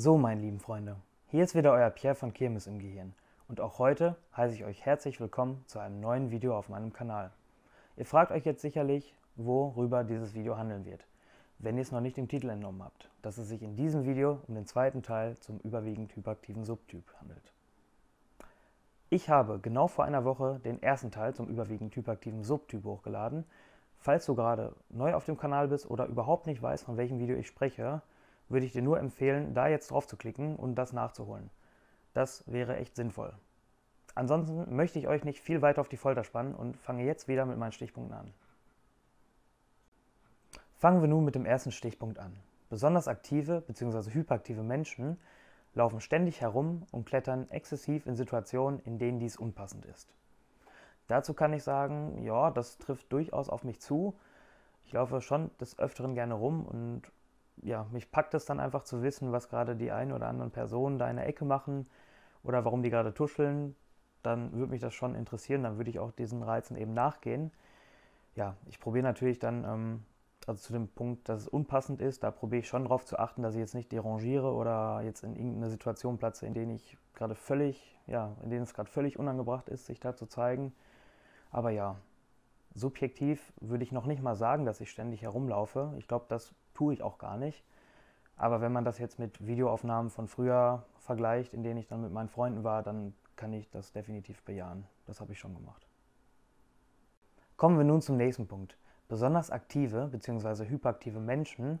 So, meine lieben Freunde, hier ist wieder euer Pierre von Kirmes im Gehirn und auch heute heiße ich euch herzlich willkommen zu einem neuen Video auf meinem Kanal. Ihr fragt euch jetzt sicherlich, worüber dieses Video handeln wird, wenn ihr es noch nicht im Titel entnommen habt, dass es sich in diesem Video um den zweiten Teil zum überwiegend hyperaktiven Subtyp handelt. Ich habe genau vor einer Woche den ersten Teil zum überwiegend hyperaktiven Subtyp hochgeladen. Falls du gerade neu auf dem Kanal bist oder überhaupt nicht weißt, von welchem Video ich spreche, würde ich dir nur empfehlen, da jetzt drauf zu klicken und das nachzuholen. Das wäre echt sinnvoll. Ansonsten möchte ich euch nicht viel weiter auf die Folter spannen und fange jetzt wieder mit meinen Stichpunkten an. Fangen wir nun mit dem ersten Stichpunkt an. Besonders aktive bzw. hyperaktive Menschen laufen ständig herum und klettern exzessiv in Situationen, in denen dies unpassend ist. Dazu kann ich sagen, ja, das trifft durchaus auf mich zu. Ich laufe schon des Öfteren gerne rum und ja, mich packt es dann einfach zu wissen, was gerade die ein oder anderen Personen da in der Ecke machen oder warum die gerade tuscheln. Dann würde mich das schon interessieren, dann würde ich auch diesen Reizen eben nachgehen. Ja, ich probiere natürlich dann, ähm, also zu dem Punkt, dass es unpassend ist, da probiere ich schon darauf zu achten, dass ich jetzt nicht derangiere oder jetzt in irgendeine Situation platze, in denen ich gerade völlig, ja, in denen es gerade völlig unangebracht ist, sich da zu zeigen. Aber ja, subjektiv würde ich noch nicht mal sagen, dass ich ständig herumlaufe. Ich glaube, das tue ich auch gar nicht. Aber wenn man das jetzt mit Videoaufnahmen von früher vergleicht, in denen ich dann mit meinen Freunden war, dann kann ich das definitiv bejahen. Das habe ich schon gemacht. Kommen wir nun zum nächsten Punkt. Besonders aktive bzw. hyperaktive Menschen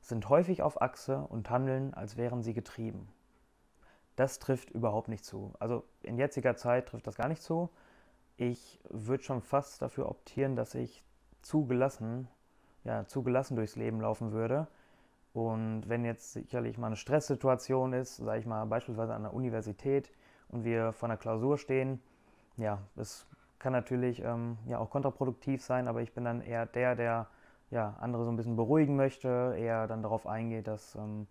sind häufig auf Achse und handeln, als wären sie getrieben. Das trifft überhaupt nicht zu. Also in jetziger Zeit trifft das gar nicht zu. Ich würde schon fast dafür optieren, dass ich zugelassen ja, zu gelassen durchs Leben laufen würde. Und wenn jetzt sicherlich mal eine Stresssituation ist, sage ich mal beispielsweise an der Universität und wir vor einer Klausur stehen, ja, das kann natürlich ähm, ja auch kontraproduktiv sein, aber ich bin dann eher der, der ja, andere so ein bisschen beruhigen möchte, eher dann darauf eingeht, dass ähm,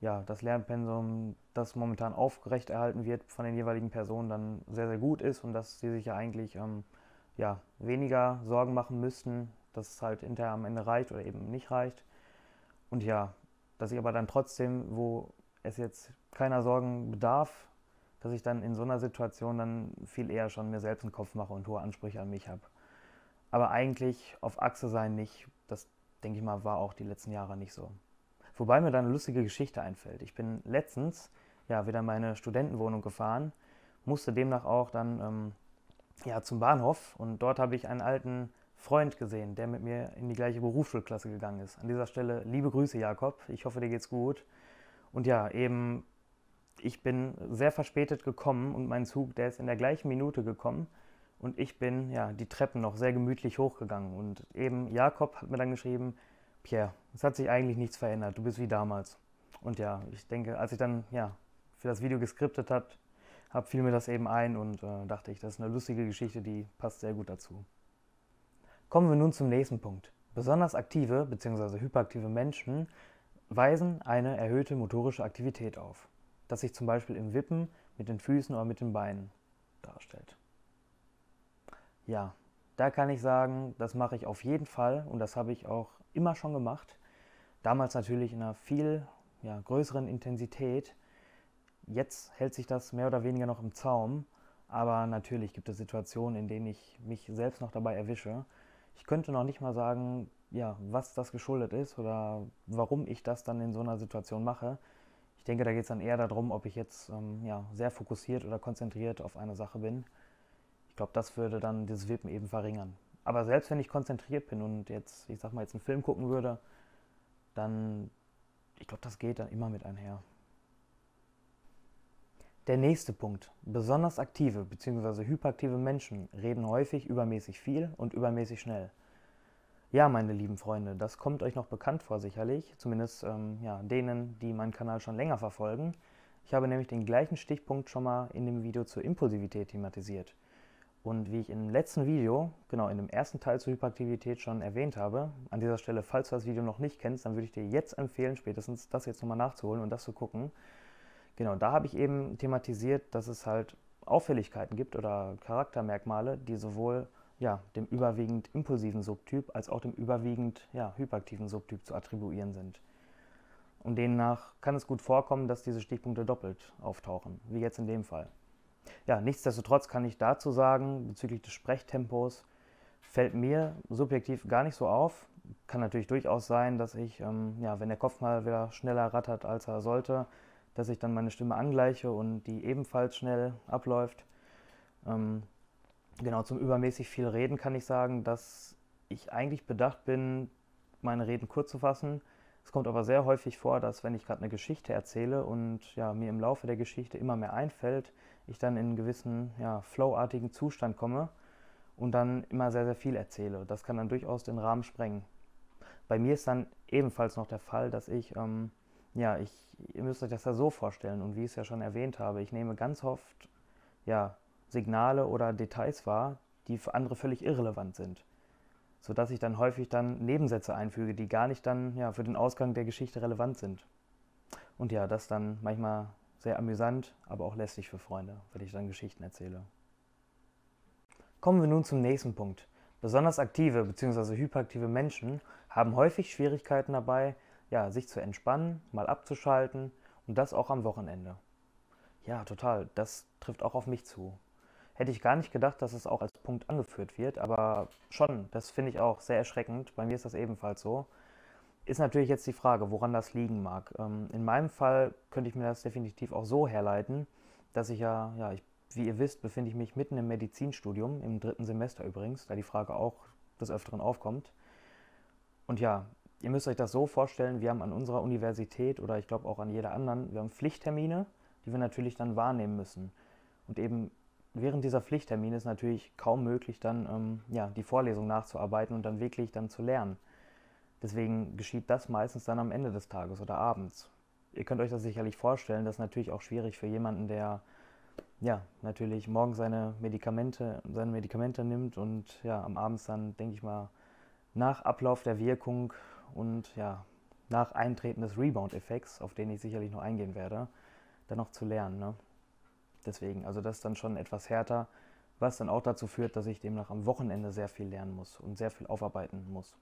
ja, das Lernpensum, das momentan aufrechterhalten wird von den jeweiligen Personen, dann sehr, sehr gut ist und dass sie sich ja eigentlich ähm, ja, weniger Sorgen machen müssten, dass es halt hinterher am Ende reicht oder eben nicht reicht. Und ja, dass ich aber dann trotzdem, wo es jetzt keiner Sorgen bedarf, dass ich dann in so einer Situation dann viel eher schon mir selbst einen Kopf mache und hohe Ansprüche an mich habe. Aber eigentlich auf Achse sein nicht, das denke ich mal, war auch die letzten Jahre nicht so. Wobei mir dann eine lustige Geschichte einfällt. Ich bin letztens ja wieder in meine Studentenwohnung gefahren, musste demnach auch dann ähm, ja, zum Bahnhof und dort habe ich einen alten Freund gesehen, der mit mir in die gleiche Berufsschulklasse gegangen ist. An dieser Stelle liebe Grüße, Jakob. Ich hoffe, dir geht's gut. Und ja, eben, ich bin sehr verspätet gekommen und mein Zug, der ist in der gleichen Minute gekommen. Und ich bin ja die Treppen noch sehr gemütlich hochgegangen. Und eben Jakob hat mir dann geschrieben, Pierre, es hat sich eigentlich nichts verändert, du bist wie damals. Und ja, ich denke, als ich dann ja für das Video geskriptet habe, fiel mir das eben ein und äh, dachte ich, das ist eine lustige Geschichte, die passt sehr gut dazu. Kommen wir nun zum nächsten Punkt. Besonders aktive bzw. hyperaktive Menschen weisen eine erhöhte motorische Aktivität auf, das sich zum Beispiel im Wippen mit den Füßen oder mit den Beinen darstellt. Ja, da kann ich sagen, das mache ich auf jeden Fall und das habe ich auch immer schon gemacht. Damals natürlich in einer viel ja, größeren Intensität. Jetzt hält sich das mehr oder weniger noch im Zaum, aber natürlich gibt es Situationen, in denen ich mich selbst noch dabei erwische ich könnte noch nicht mal sagen, ja, was das geschuldet ist oder warum ich das dann in so einer Situation mache. Ich denke, da geht es dann eher darum, ob ich jetzt ähm, ja, sehr fokussiert oder konzentriert auf eine Sache bin. Ich glaube, das würde dann dieses Wippen eben verringern. Aber selbst wenn ich konzentriert bin und jetzt, ich sag mal, jetzt einen Film gucken würde, dann, ich glaube, das geht dann immer mit einher. Der nächste Punkt. Besonders aktive bzw. hyperaktive Menschen reden häufig übermäßig viel und übermäßig schnell. Ja, meine lieben Freunde, das kommt euch noch bekannt vor sicherlich, zumindest ähm, ja, denen, die meinen Kanal schon länger verfolgen. Ich habe nämlich den gleichen Stichpunkt schon mal in dem Video zur Impulsivität thematisiert. Und wie ich im letzten Video, genau in dem ersten Teil zur Hyperaktivität schon erwähnt habe, an dieser Stelle, falls du das Video noch nicht kennst, dann würde ich dir jetzt empfehlen, spätestens das jetzt nochmal nachzuholen und das zu gucken. Genau, da habe ich eben thematisiert, dass es halt Auffälligkeiten gibt oder Charaktermerkmale, die sowohl ja, dem überwiegend impulsiven Subtyp als auch dem überwiegend ja, hyperaktiven Subtyp zu attribuieren sind. Und demnach kann es gut vorkommen, dass diese Stichpunkte doppelt auftauchen, wie jetzt in dem Fall. Ja, nichtsdestotrotz kann ich dazu sagen, bezüglich des Sprechtempos, fällt mir subjektiv gar nicht so auf. Kann natürlich durchaus sein, dass ich, ähm, ja, wenn der Kopf mal wieder schneller rattert, als er sollte, dass ich dann meine Stimme angleiche und die ebenfalls schnell abläuft. Ähm, genau, zum übermäßig viel Reden kann ich sagen, dass ich eigentlich bedacht bin, meine Reden kurz zu fassen. Es kommt aber sehr häufig vor, dass wenn ich gerade eine Geschichte erzähle und ja, mir im Laufe der Geschichte immer mehr einfällt, ich dann in einen gewissen ja, flowartigen Zustand komme und dann immer sehr, sehr viel erzähle. Das kann dann durchaus den Rahmen sprengen. Bei mir ist dann ebenfalls noch der Fall, dass ich, ähm, ja, ich, ihr müsst euch das ja so vorstellen und wie ich es ja schon erwähnt habe, ich nehme ganz oft, ja, Signale oder Details wahr, die für andere völlig irrelevant sind. Sodass ich dann häufig dann Nebensätze einfüge, die gar nicht dann ja, für den Ausgang der Geschichte relevant sind. Und ja, das dann manchmal sehr amüsant, aber auch lästig für Freunde, wenn ich dann Geschichten erzähle. Kommen wir nun zum nächsten Punkt. Besonders aktive bzw. hyperaktive Menschen haben häufig Schwierigkeiten dabei, ja, sich zu entspannen, mal abzuschalten und das auch am Wochenende. Ja, total. Das trifft auch auf mich zu. Hätte ich gar nicht gedacht, dass es auch als Punkt angeführt wird, aber schon, das finde ich auch sehr erschreckend. Bei mir ist das ebenfalls so. Ist natürlich jetzt die Frage, woran das liegen mag. Ähm, in meinem Fall könnte ich mir das definitiv auch so herleiten, dass ich ja, ja, ich wie ihr wisst, befinde ich mich mitten im Medizinstudium, im dritten Semester übrigens, da die Frage auch des Öfteren aufkommt. Und ja, ihr müsst euch das so vorstellen, wir haben an unserer Universität oder ich glaube auch an jeder anderen, wir haben Pflichttermine, die wir natürlich dann wahrnehmen müssen. Und eben während dieser Pflichttermine ist natürlich kaum möglich, dann ähm, ja, die Vorlesung nachzuarbeiten und dann wirklich dann zu lernen. Deswegen geschieht das meistens dann am Ende des Tages oder abends. Ihr könnt euch das sicherlich vorstellen, das ist natürlich auch schwierig für jemanden, der ja, natürlich morgen seine Medikamente, seine Medikamente nimmt und ja, am Abend dann, denke ich mal, nach Ablauf der Wirkung und ja, nach Eintreten des Rebound-Effekts, auf den ich sicherlich noch eingehen werde, dann noch zu lernen. Ne? Deswegen, also das ist dann schon etwas härter, was dann auch dazu führt, dass ich demnach am Wochenende sehr viel lernen muss und sehr viel aufarbeiten muss.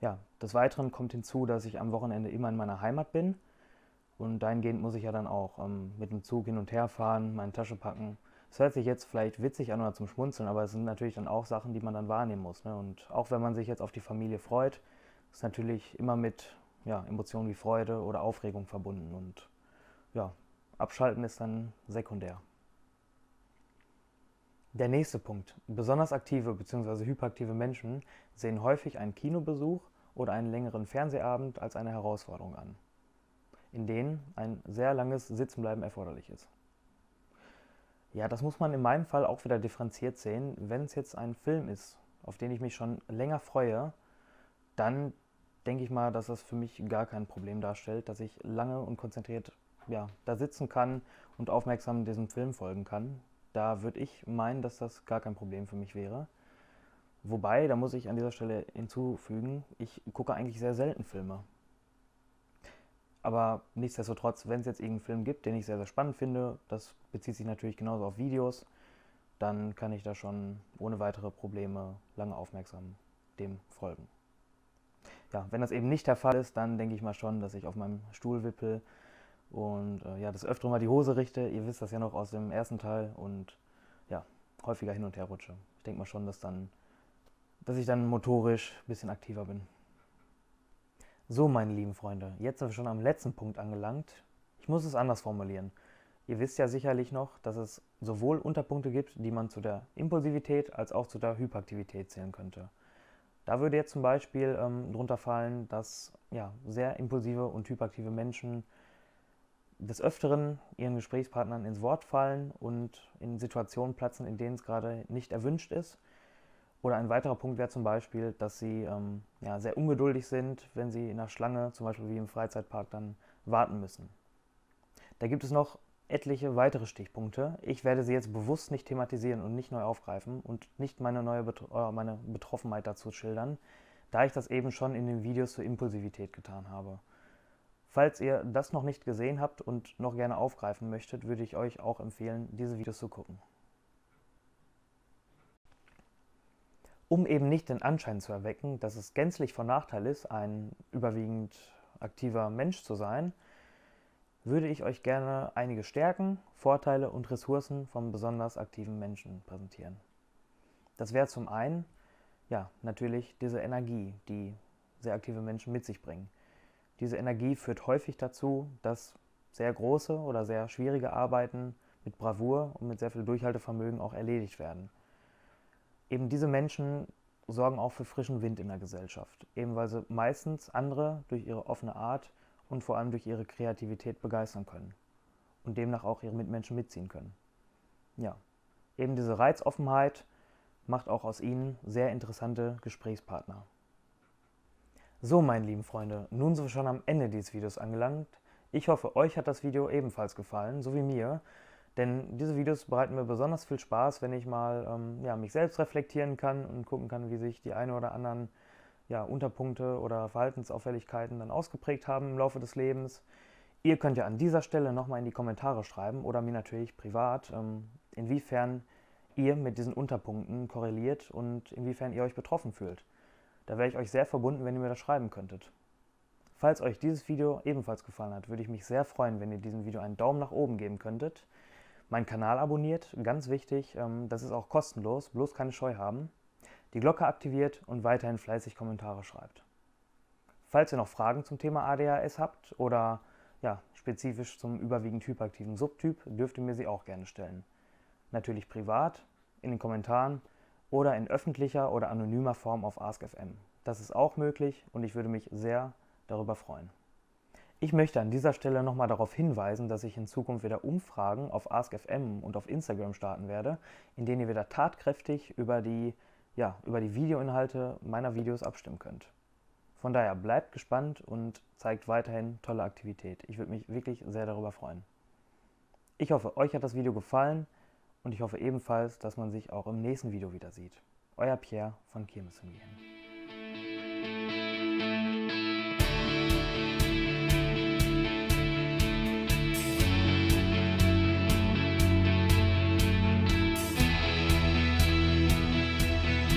Ja, des Weiteren kommt hinzu, dass ich am Wochenende immer in meiner Heimat bin und dahingehend muss ich ja dann auch ähm, mit dem Zug hin und her fahren, meine Tasche packen. Das hört sich jetzt vielleicht witzig an oder zum Schmunzeln, aber es sind natürlich dann auch Sachen, die man dann wahrnehmen muss. Ne? Und auch wenn man sich jetzt auf die Familie freut, ist natürlich immer mit ja, Emotionen wie Freude oder Aufregung verbunden. Und ja, abschalten ist dann sekundär. Der nächste Punkt. Besonders aktive bzw. hyperaktive Menschen sehen häufig einen Kinobesuch oder einen längeren Fernsehabend als eine Herausforderung an in denen ein sehr langes Sitzenbleiben erforderlich ist. Ja, das muss man in meinem Fall auch wieder differenziert sehen. Wenn es jetzt ein Film ist, auf den ich mich schon länger freue, dann denke ich mal, dass das für mich gar kein Problem darstellt, dass ich lange und konzentriert ja, da sitzen kann und aufmerksam diesem Film folgen kann. Da würde ich meinen, dass das gar kein Problem für mich wäre. Wobei, da muss ich an dieser Stelle hinzufügen, ich gucke eigentlich sehr selten Filme. Aber nichtsdestotrotz, wenn es jetzt irgendeinen Film gibt, den ich sehr, sehr spannend finde, das bezieht sich natürlich genauso auf Videos, dann kann ich da schon ohne weitere Probleme lange aufmerksam dem folgen. Ja, wenn das eben nicht der Fall ist, dann denke ich mal schon, dass ich auf meinem Stuhl wippel und äh, ja, das öfter mal die Hose richte. Ihr wisst das ja noch aus dem ersten Teil und ja, häufiger hin und her rutsche. Ich denke mal schon, dass dann, dass ich dann motorisch ein bisschen aktiver bin. So, meine lieben Freunde, jetzt sind wir schon am letzten Punkt angelangt. Ich muss es anders formulieren. Ihr wisst ja sicherlich noch, dass es sowohl Unterpunkte gibt, die man zu der Impulsivität als auch zu der Hyperaktivität zählen könnte. Da würde jetzt zum Beispiel ähm, drunter fallen, dass ja, sehr impulsive und hyperaktive Menschen des Öfteren ihren Gesprächspartnern ins Wort fallen und in Situationen platzen, in denen es gerade nicht erwünscht ist oder ein weiterer Punkt wäre zum Beispiel, dass sie ähm, ja, sehr ungeduldig sind, wenn sie in der Schlange, zum Beispiel wie im Freizeitpark, dann warten müssen. Da gibt es noch etliche weitere Stichpunkte. Ich werde sie jetzt bewusst nicht thematisieren und nicht neu aufgreifen und nicht meine neue Betro meine Betroffenheit dazu schildern, da ich das eben schon in den Videos zur Impulsivität getan habe. Falls ihr das noch nicht gesehen habt und noch gerne aufgreifen möchtet, würde ich euch auch empfehlen, diese Videos zu gucken. Um eben nicht den Anschein zu erwecken, dass es gänzlich von Nachteil ist, einen überwiegend aktiver Mensch zu sein, würde ich euch gerne einige Stärken, Vorteile und Ressourcen vom besonders aktiven Menschen präsentieren. Das wäre zum einen, ja, natürlich diese Energie, die sehr aktive Menschen mit sich bringen. Diese Energie führt häufig dazu, dass sehr große oder sehr schwierige Arbeiten mit Bravour und mit sehr viel Durchhaltevermögen auch erledigt werden. Eben diese Menschen sorgen auch für frischen Wind in der Gesellschaft, eben weil sie meistens andere durch ihre offene Art und vor allem durch ihre Kreativität begeistern können und demnach auch ihre Mitmenschen mitziehen können. Ja, eben diese Reizoffenheit macht auch aus ihnen sehr interessante Gesprächspartner. So, meine lieben Freunde, nun sind wir schon am Ende dieses Videos angelangt. Ich hoffe, euch hat das Video ebenfalls gefallen, so wie mir. Denn diese Videos bereiten mir besonders viel Spaß, wenn ich mal ähm, ja, mich selbst reflektieren kann und gucken kann, wie sich die eine oder anderen ja, Unterpunkte oder Verhaltensauffälligkeiten dann ausgeprägt haben im Laufe des Lebens. Ihr könnt ja an dieser Stelle nochmal in die Kommentare schreiben oder mir natürlich privat, ähm, inwiefern ihr mit diesen Unterpunkten korreliert und inwiefern ihr euch betroffen fühlt. Da wäre ich euch sehr verbunden, wenn ihr mir das schreiben könntet. Falls euch dieses Video ebenfalls gefallen hat, würde ich mich sehr freuen, wenn ihr diesem Video einen Daumen nach oben geben könntet meinen Kanal abonniert, ganz wichtig, ähm, das ist auch kostenlos, bloß keine Scheu haben, die Glocke aktiviert und weiterhin fleißig Kommentare schreibt. Falls ihr noch Fragen zum Thema ADHS habt oder ja, spezifisch zum überwiegend hyperaktiven Subtyp, dürft ihr mir sie auch gerne stellen. Natürlich privat, in den Kommentaren oder in öffentlicher oder anonymer Form auf AskFM. Das ist auch möglich und ich würde mich sehr darüber freuen. Ich möchte an dieser Stelle nochmal darauf hinweisen, dass ich in Zukunft wieder Umfragen auf AskFM und auf Instagram starten werde, in denen ihr wieder tatkräftig über die, ja, über die Videoinhalte meiner Videos abstimmen könnt. Von daher bleibt gespannt und zeigt weiterhin tolle Aktivität. Ich würde mich wirklich sehr darüber freuen. Ich hoffe, euch hat das Video gefallen und ich hoffe ebenfalls, dass man sich auch im nächsten Video wieder sieht. Euer Pierre von hingehen.